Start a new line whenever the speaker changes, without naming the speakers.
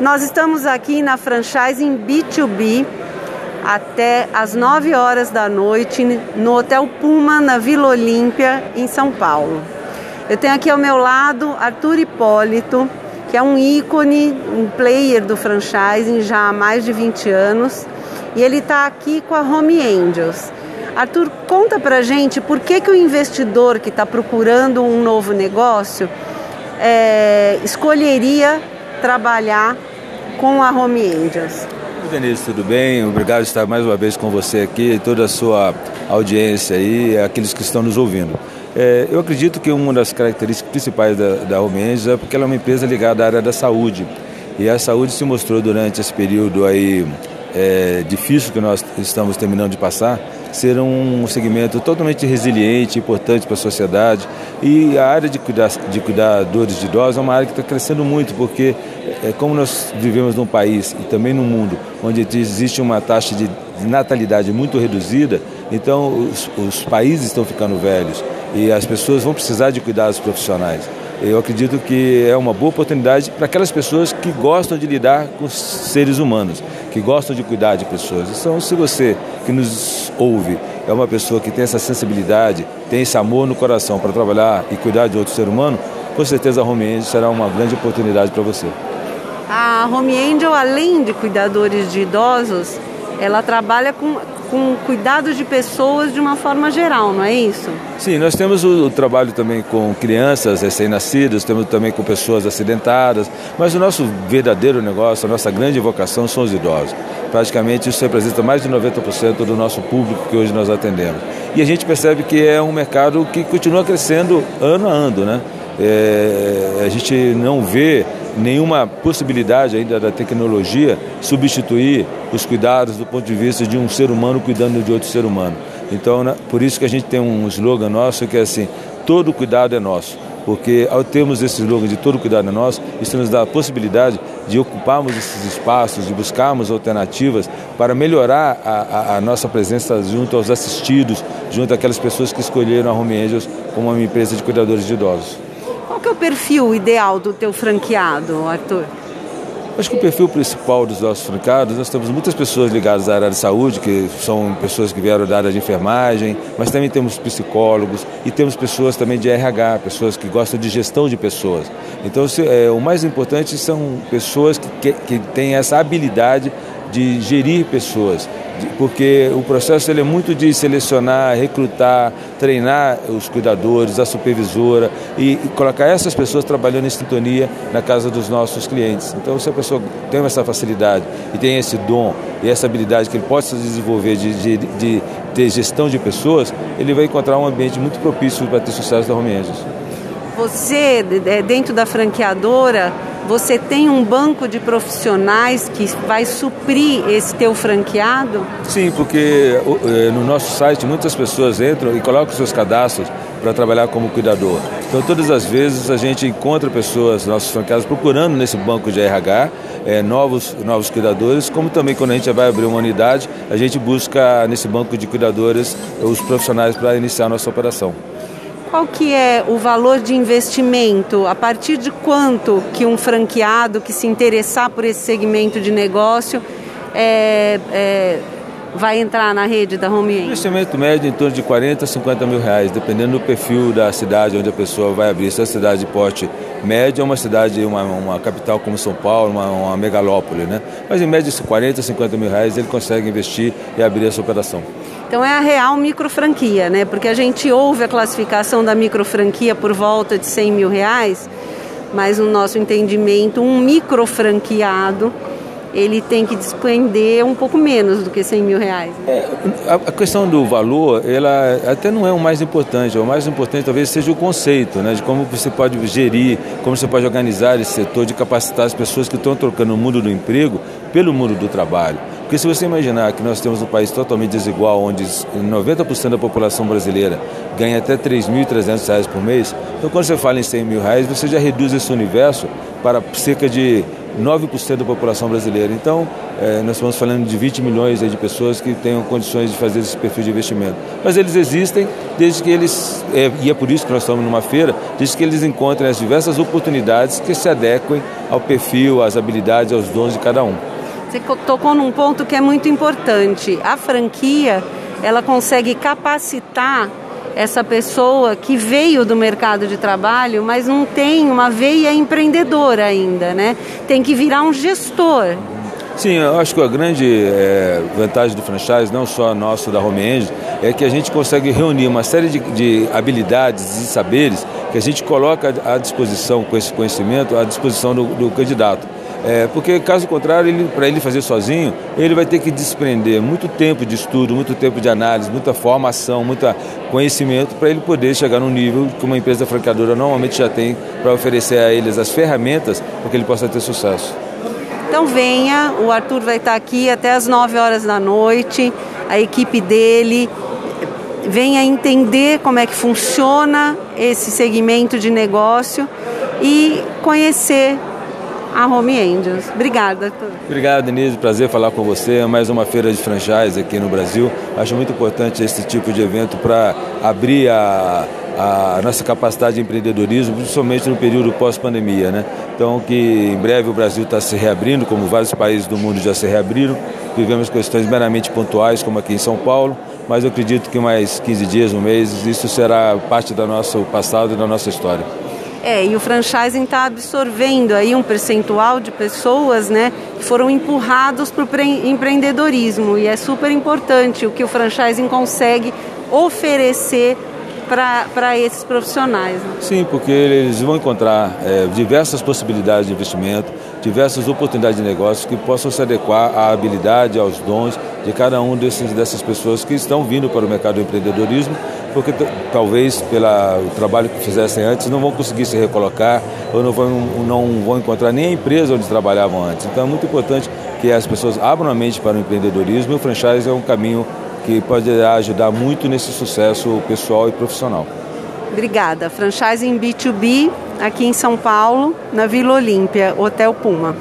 Nós estamos aqui na franchising B2B até às 9 horas da noite no Hotel Puma, na Vila Olímpia, em São Paulo. Eu tenho aqui ao meu lado Arthur Hipólito, que é um ícone, um player do franchising já há mais de 20 anos, e ele está aqui com a Home Angels. Arthur, conta pra gente por que, que o investidor que está procurando um novo negócio é, escolheria trabalhar com a Home Angels.
Denise, tudo bem? Obrigado por estar mais uma vez com você aqui e toda a sua audiência aí, aqueles que estão nos ouvindo. É, eu acredito que uma das características principais da, da Home Angels é porque ela é uma empresa ligada à área da saúde. E a saúde se mostrou durante esse período aí é, difícil que nós estamos terminando de passar, ser um segmento totalmente resiliente, importante para a sociedade. E a área de, cuidar, de cuidadores de idosos é uma área que está crescendo muito, porque é, como nós vivemos num país e também no mundo onde existe uma taxa de natalidade muito reduzida, então os, os países estão ficando velhos e as pessoas vão precisar de cuidados profissionais. Eu acredito que é uma boa oportunidade para aquelas pessoas que gostam de lidar com seres humanos, que gostam de cuidar de pessoas. Então, se você que nos ouve é uma pessoa que tem essa sensibilidade, tem esse amor no coração para trabalhar e cuidar de outro ser humano, com certeza a Home Angel será uma grande oportunidade para você.
A Home Angel, além de cuidadores de idosos, ela trabalha com com cuidados de pessoas de uma forma geral, não é isso?
Sim, nós temos o, o trabalho também com crianças recém-nascidas, temos também com pessoas acidentadas, mas o nosso verdadeiro negócio, a nossa grande vocação são os idosos. Praticamente isso representa mais de 90% do nosso público que hoje nós atendemos. E a gente percebe que é um mercado que continua crescendo ano a ano, né? É, a gente não vê nenhuma possibilidade ainda da tecnologia substituir os cuidados do ponto de vista de um ser humano cuidando de outro ser humano. Então, né, por isso que a gente tem um slogan nosso que é assim: todo cuidado é nosso. Porque ao termos esse slogan de todo cuidado é nosso, isso nos dá a possibilidade de ocuparmos esses espaços, de buscarmos alternativas para melhorar a, a, a nossa presença junto aos assistidos, junto àquelas pessoas que escolheram a Home Angels como uma empresa de cuidadores de idosos.
Qual que é o perfil ideal do teu franqueado, Arthur?
Acho que o perfil principal dos nossos franqueados, nós temos muitas pessoas ligadas à área de saúde, que são pessoas que vieram da área de enfermagem, mas também temos psicólogos e temos pessoas também de RH, pessoas que gostam de gestão de pessoas. Então, se, é, o mais importante são pessoas que, que, que têm essa habilidade de gerir pessoas, porque o processo ele é muito de selecionar, recrutar, treinar os cuidadores, a supervisora e, colocar essas pessoas trabalhando em sintonia na casa dos nossos clientes. Então, se a pessoa tem essa facilidade e tem esse dom e essa habilidade que ele possa desenvolver de, de, de ter gestão de pessoas, ele vai encontrar um ambiente muito propício para ter sucesso da Home Angels.
Você, dentro da franqueadora, você tem um banco de profissionais que vai suprir esse teu franqueado?
Sim, porque eh, no nosso site muitas pessoas entram e colocam seus cadastros para trabalhar como cuidador. Então, todas as vezes a gente encontra pessoas, nossos franqueados, procurando nesse banco de RH é, novos, novos cuidadores, como também quando a gente vai abrir uma unidade, a gente busca nesse banco de cuidadores os profissionais para iniciar a nossa operação.
Qual que é o valor de investimento? A partir de quanto que um franqueado que se interessar por esse segmento de negócio é, é, vai entrar na rede da Home End?
Investimento médio em torno de 40 a 50 mil reais, dependendo do perfil da cidade onde a pessoa vai abrir. Se é cidade de porte médio, é uma cidade, uma, uma capital como São Paulo, uma, uma megalópole, né? Mas em média, 40 a 50 mil reais ele consegue investir e abrir essa operação.
Então é a real micro franquia, né? Porque a gente ouve a classificação da micro franquia por volta de 100 mil reais, mas no nosso entendimento, um micro franqueado ele tem que despender um pouco menos do que 100 mil reais.
É, a, questão do valor, ela até não é o mais importante. O mais importante talvez seja o conceito, né, de como você pode gerir, como você pode organizar esse setor, de capacitar as pessoas que estão trocando o mundo do emprego pelo mundo do trabalho. Porque se você imaginar que nós temos um país totalmente desigual, onde 90% da população brasileira ganha até R$ 3.300 por mês, então quando você fala em 100 mil reais, você já reduz esse universo para cerca de 9% da população brasileira. Então, é, nós estamos falando de 20 milhões de pessoas que tenham condições de fazer esse perfil de investimento. Mas eles existem desde que eles, é, e é por isso que nós estamos numa feira, desde que eles encontrem as diversas oportunidades que se adequem ao perfil, às habilidades, aos dons de cada um.
Você tocou num ponto que é muito importante. A franquia, ela consegue capacitar essa pessoa que veio do mercado de trabalho, mas não tem uma veia empreendedora ainda, né? Tem que virar um gestor.
Sim, eu acho que a grande é, vantagem do franchise, não só nosso da Home Engine, é que a gente consegue reunir uma série de, de habilidades e saberes que a gente coloca à disposição, com esse conhecimento, à disposição do, do candidato. É, porque caso contrário, para ele fazer sozinho, ele vai ter que desprender muito tempo de estudo, muito tempo de análise, muita formação, muito conhecimento para ele poder chegar no nível que uma empresa franqueadora normalmente já tem para oferecer a eles as ferramentas para que ele possa ter sucesso.
Então venha, o Arthur vai estar aqui até as 9 horas da noite, a equipe dele venha entender como é que funciona esse segmento de negócio e conhecer a Home Angels. Obrigada, Arthur.
Obrigado, Denise. Prazer falar com você. Mais uma feira de franchise aqui no Brasil. Acho muito importante esse tipo de evento para abrir a, a nossa capacidade de empreendedorismo, principalmente no período pós-pandemia. Né? Então, que em breve o Brasil está se reabrindo, como vários países do mundo já se reabriram. Vivemos questões meramente pontuais, como aqui em São Paulo, mas eu acredito que mais 15 dias, um mês, isso será parte do nosso passado e da nossa história.
É, e o franchising está absorvendo aí um percentual de pessoas, né, que foram empurrados para o empreendedorismo e é super importante o que o franchising consegue oferecer para esses profissionais. Né?
Sim, porque eles vão encontrar é, diversas possibilidades de investimento, diversas oportunidades de negócio que possam se adequar à habilidade, aos dons de cada um desses, dessas pessoas que estão vindo para o mercado do empreendedorismo porque talvez pelo trabalho que fizessem antes não vão conseguir se recolocar ou não vão, não vão encontrar nem a empresa onde trabalhavam antes. Então é muito importante que as pessoas abram a mente para o empreendedorismo e o franchise é um caminho que pode ajudar muito nesse sucesso pessoal e profissional.
Obrigada. Franchising B2B aqui em São Paulo, na Vila Olímpia, Hotel Puma.